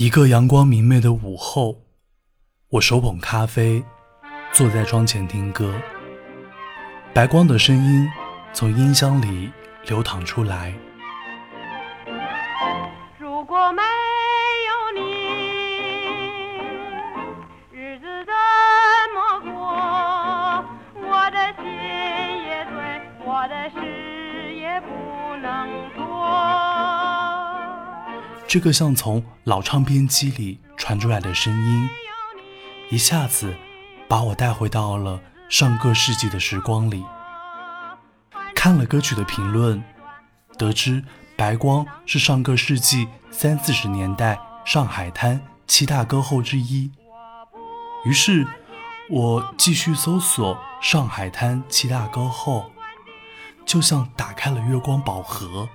一个阳光明媚的午后，我手捧咖啡，坐在窗前听歌。白光的声音从音箱里流淌出来。如果没有你，日子怎么过？我的心也碎，我的事也不能做。这个像从老唱片机里传出来的声音，一下子把我带回到了上个世纪的时光里。看了歌曲的评论，得知白光是上个世纪三四十年代上海滩七大歌后之一。于是，我继续搜索上海滩七大歌后，就像打开了月光宝盒。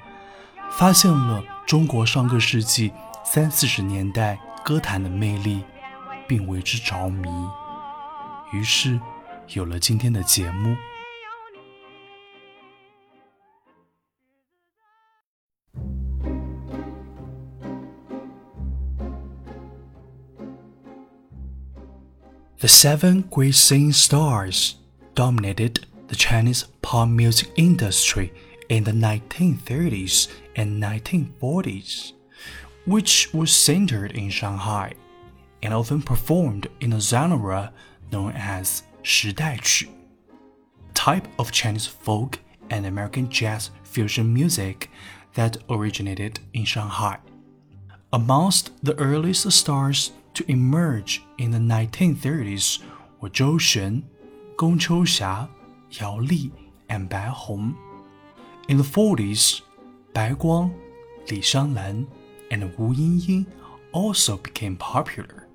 发现了中国上个世纪三四十年代歌坛的魅力，并为之着迷，于是有了今天的节目。The seven great singing stars dominated the Chinese pop music industry in the 1930s and 1940s, which was centered in Shanghai and often performed in a genre known as 时代曲, type of Chinese folk and American jazz fusion music that originated in Shanghai. Amongst the earliest stars to emerge in the 1930s were Zhou Xuan, Gong Qiuxia, Yao Li, and Bai Hong. In the 40s, Bai Guang, Li Xianglan, and Wu Yingying also became popular,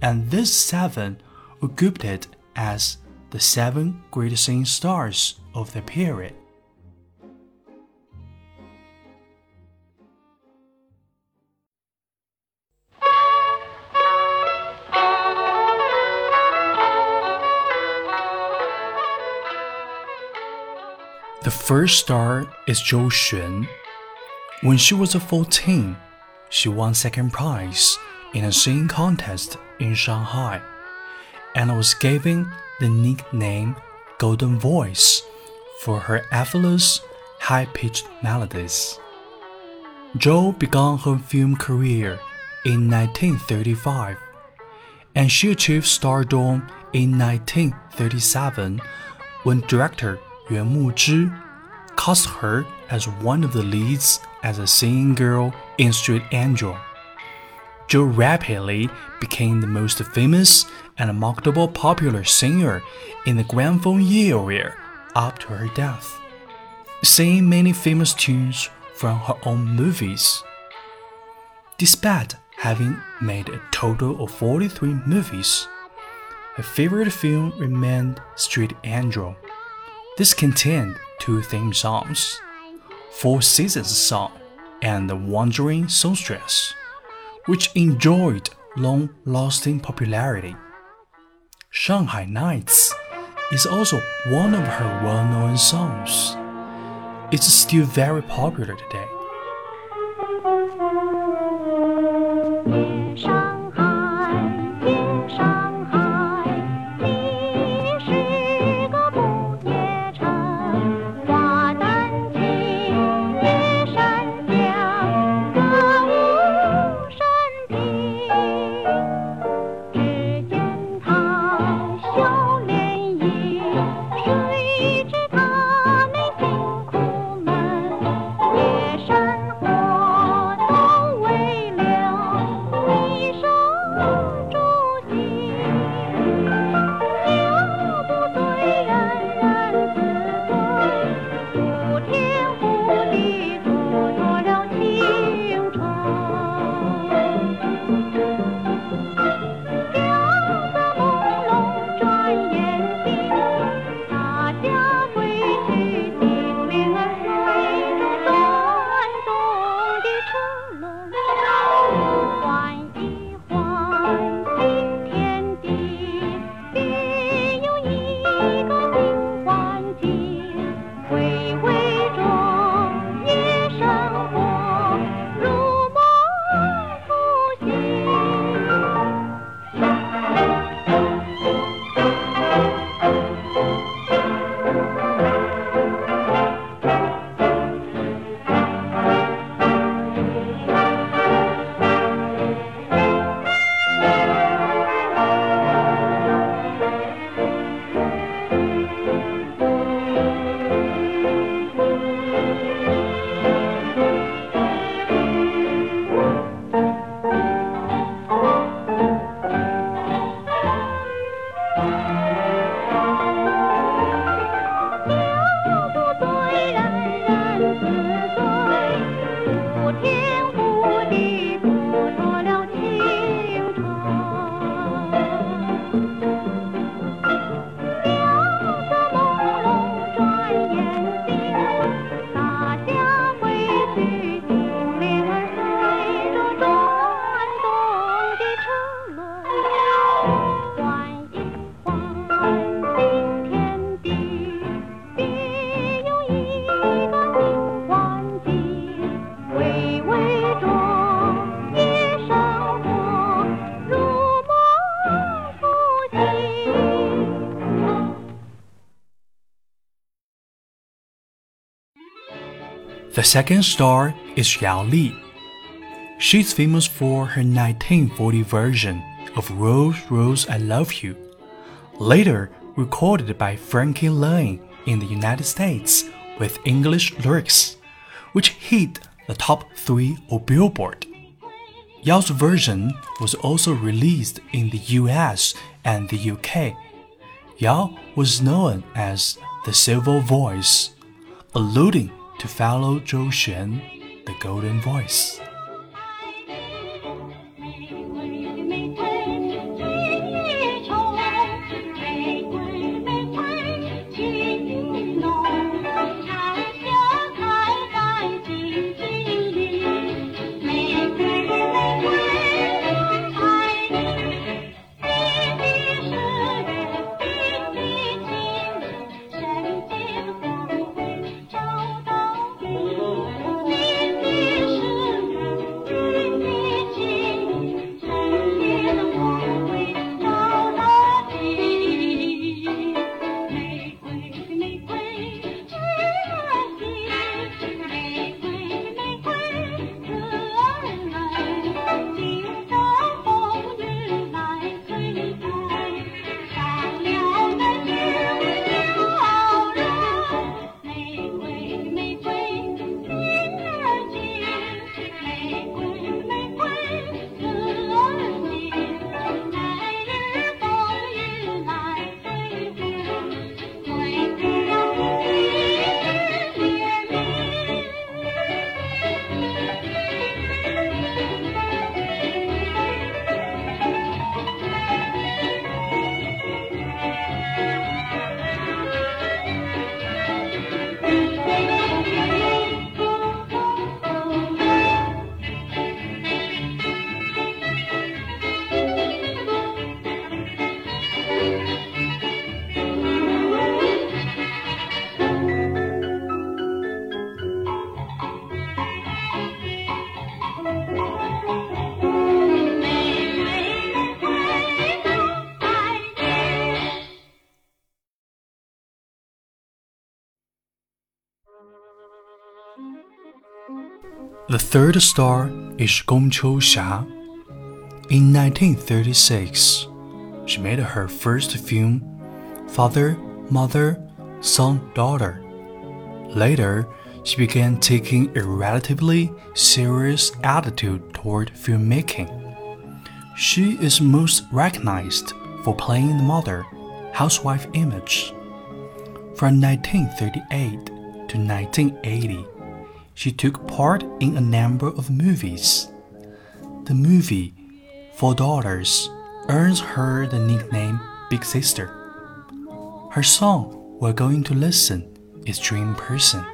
and these seven were grouped as the seven great singing stars of the period. The first star is Zhou Xuan. When she was 14, she won second prize in a singing contest in Shanghai and was given the nickname Golden Voice for her effortless, high-pitched melodies. Zhou began her film career in 1935, and she achieved stardom in 1937 when director Yuan Muzhi cast her as one of the leads as a singing girl in Street Angel. Zhou rapidly became the most famous and marketable popular singer in the Guangfeng area up to her death, singing many famous tunes from her own movies. Despite having made a total of 43 movies, her favorite film remained Street Angel. This contained two theme songs, Four Seasons Song and The Wandering Songstress, which enjoyed long-lasting popularity. Shanghai Nights is also one of her well-known songs. It's still very popular today. Second star is Yao Li. She's famous for her 1940 version of Rose, Rose, I Love You, later recorded by Frankie Laine in the United States with English lyrics, which hit the top three of Billboard. Yao's version was also released in the US and the UK. Yao was known as the Silver Voice, alluding to follow Zhou Xuan, the Golden Voice. The third star is Gong Qiuxia. In 1936, she made her first film, Father, Mother, Son, Daughter. Later, she began taking a relatively serious attitude toward filmmaking. She is most recognized for playing the mother, housewife image. From 1938 to 1980, she took part in a number of movies. The movie Four Daughters earns her the nickname Big Sister. Her song we're going to listen is Dream Person.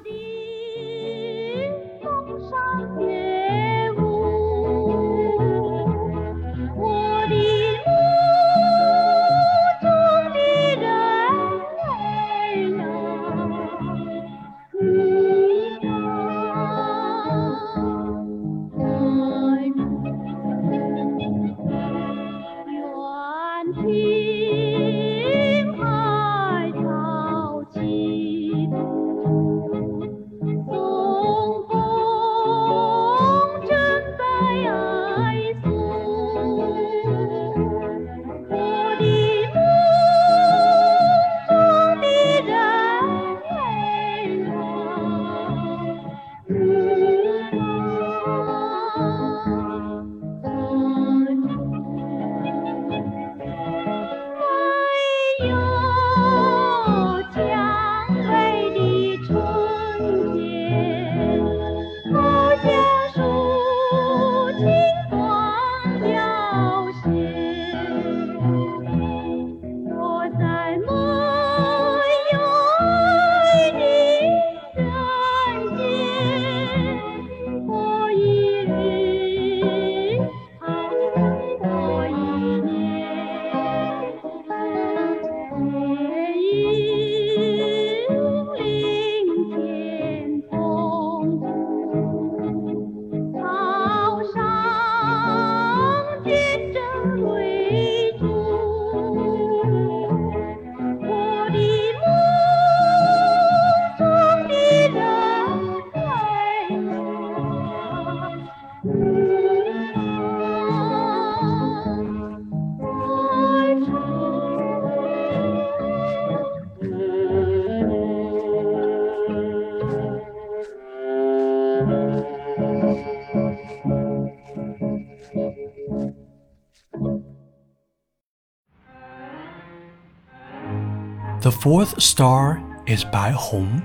The fourth star is Bai Hong.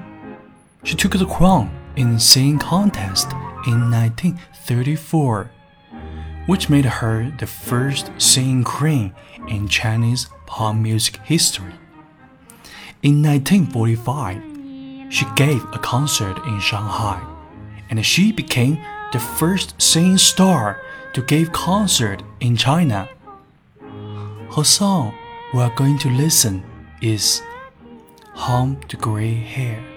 She took the crown in singing contest in 1934, which made her the first singing queen in Chinese pop music history. In 1945, she gave a concert in Shanghai, and she became the first singing star to give concert in China. Her song we are going to listen is Home to Gray Hair.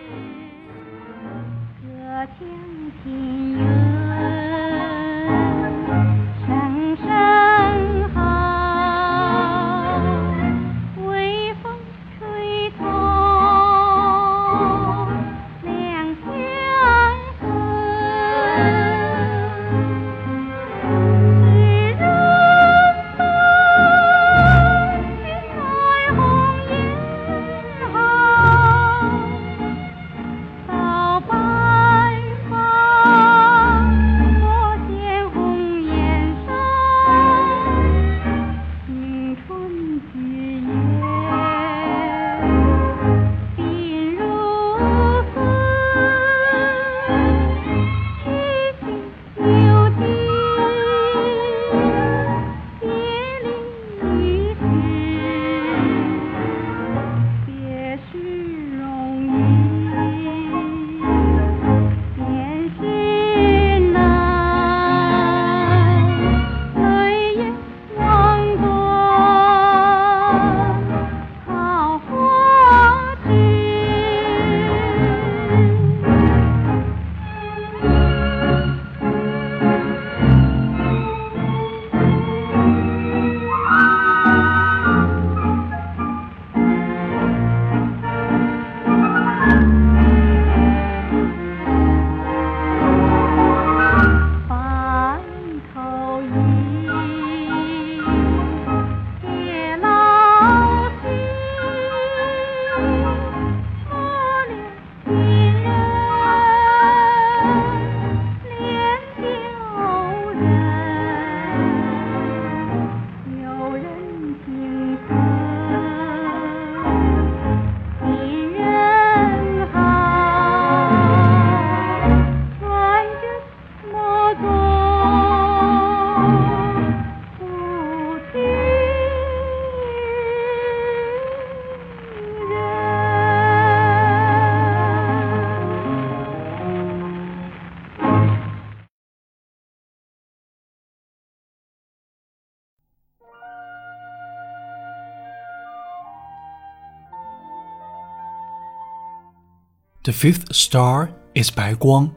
The fifth star is Bai Guang.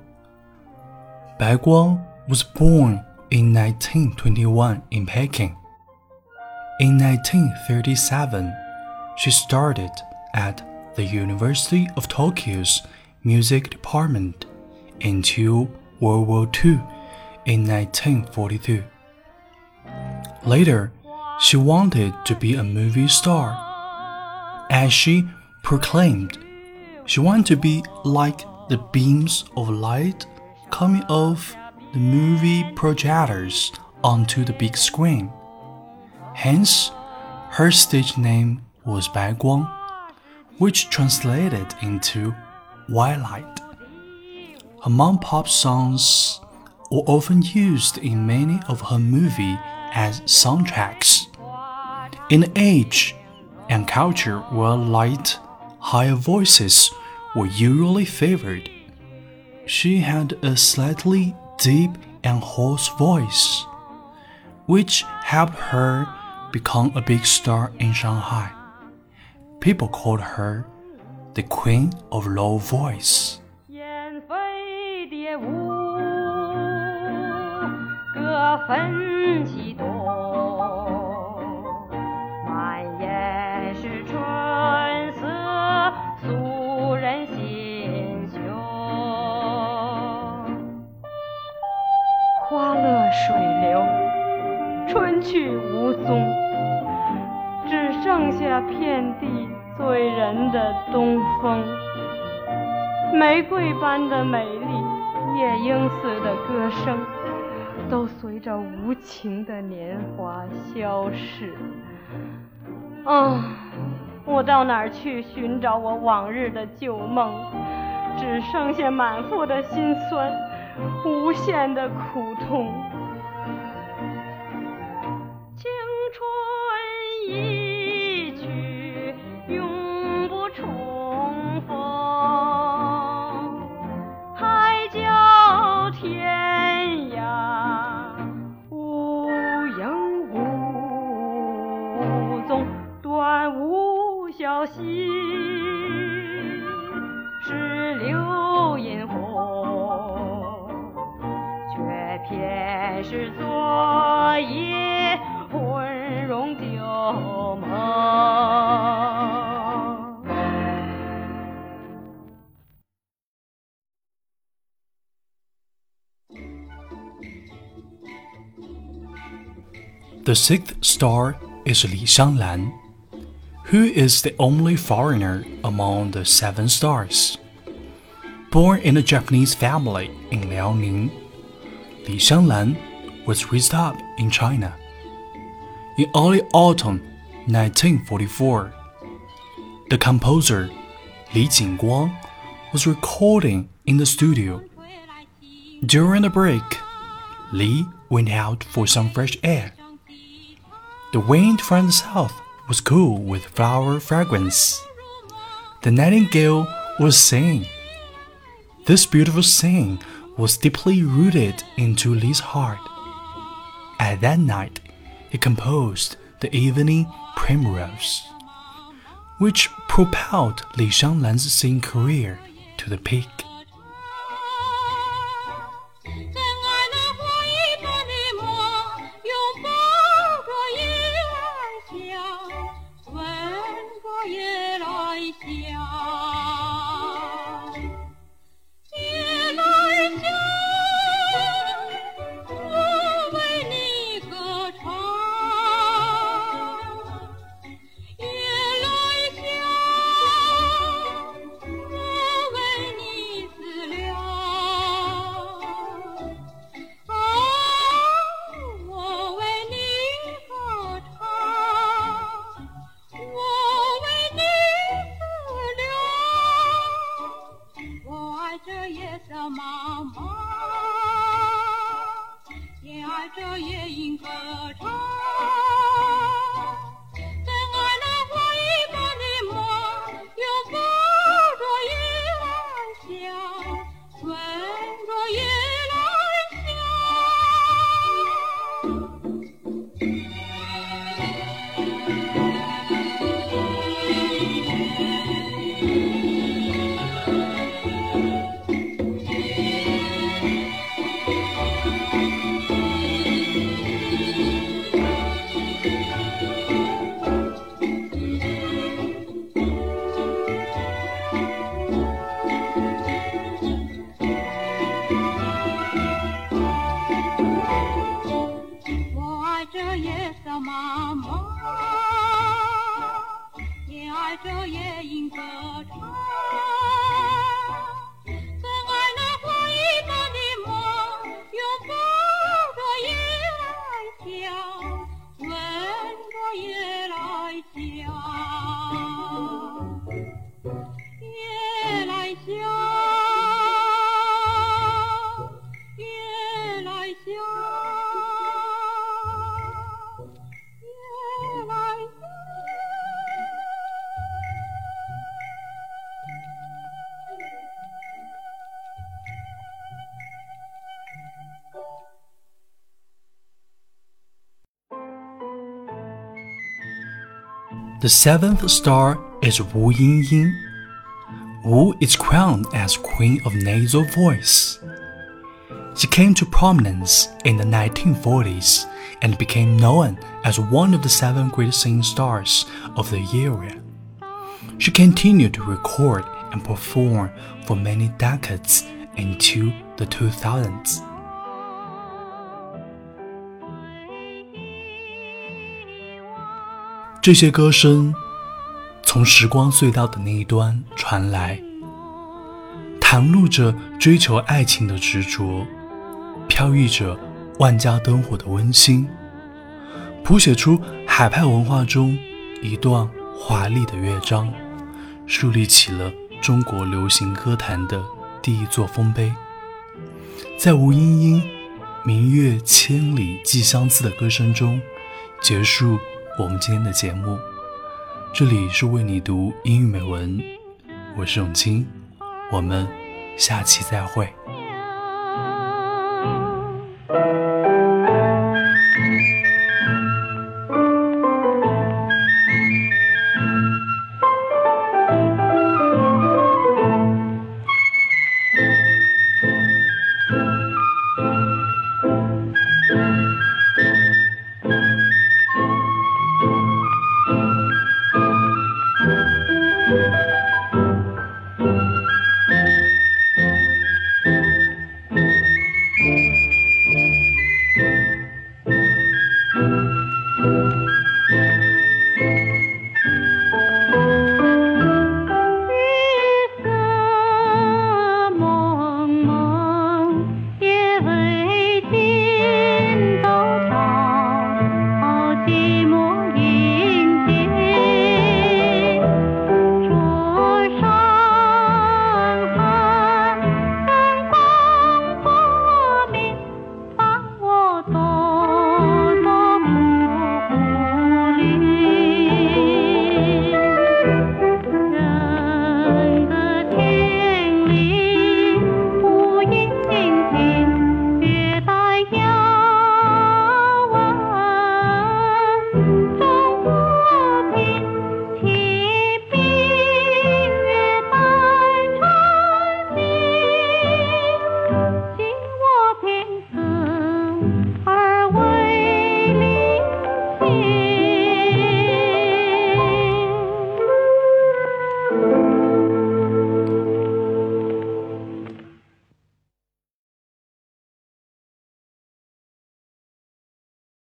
Bai Guang was born in 1921 in Peking. In 1937, she started at the University of Tokyo's music department until World War II in 1942. Later, she wanted to be a movie star. As she proclaimed, she wanted to be like the beams of light coming off the movie projectors onto the big screen. Hence, her stage name was Bai Guang, which translated into white light. Her mom pop songs were often used in many of her movies as soundtracks. In age and culture where light, higher voices were usually favored, she had a slightly deep and hoarse voice, which helped her become a big star in Shanghai. People called her the Queen of Low Voice. 春去无踪，只剩下遍地醉人的东风。玫瑰般的美丽，夜莺似的歌声，都随着无情的年华消逝。啊，我到哪儿去寻找我往日的旧梦？只剩下满腹的心酸，无限的苦痛。心是流萤火却偏是昨夜魂融旧梦。Thesixthstar is 李香兰 who is the only foreigner among the seven stars. Born in a Japanese family in Liaoning, Li Xianglan was raised up in China. In early autumn 1944, the composer Li Jinguang was recording in the studio. During the break, Li went out for some fresh air. The wind from the south was cool with flower fragrance. The nightingale was singing. This beautiful singing was deeply rooted into Li's heart. At that night, he composed the evening primrose, which propelled Li Xianglan's singing career to the peak. 爱这夜色茫茫，也爱这夜莺歌唱。The seventh star is Wu Yingying. Wu is crowned as Queen of Nasal Voice. She came to prominence in the 1940s and became known as one of the seven great singing stars of the era. She continued to record and perform for many decades into the 2000s. 这些歌声从时光隧道的那一端传来，袒露着追求爱情的执着，飘逸着万家灯火的温馨，谱写出海派文化中一段华丽的乐章，树立起了中国流行歌坛的第一座丰碑。在吴莺莺“明月千里寄相思”的歌声中，结束我们今天的节目。这里是为你读英语美文，我是永清，我们下期再会。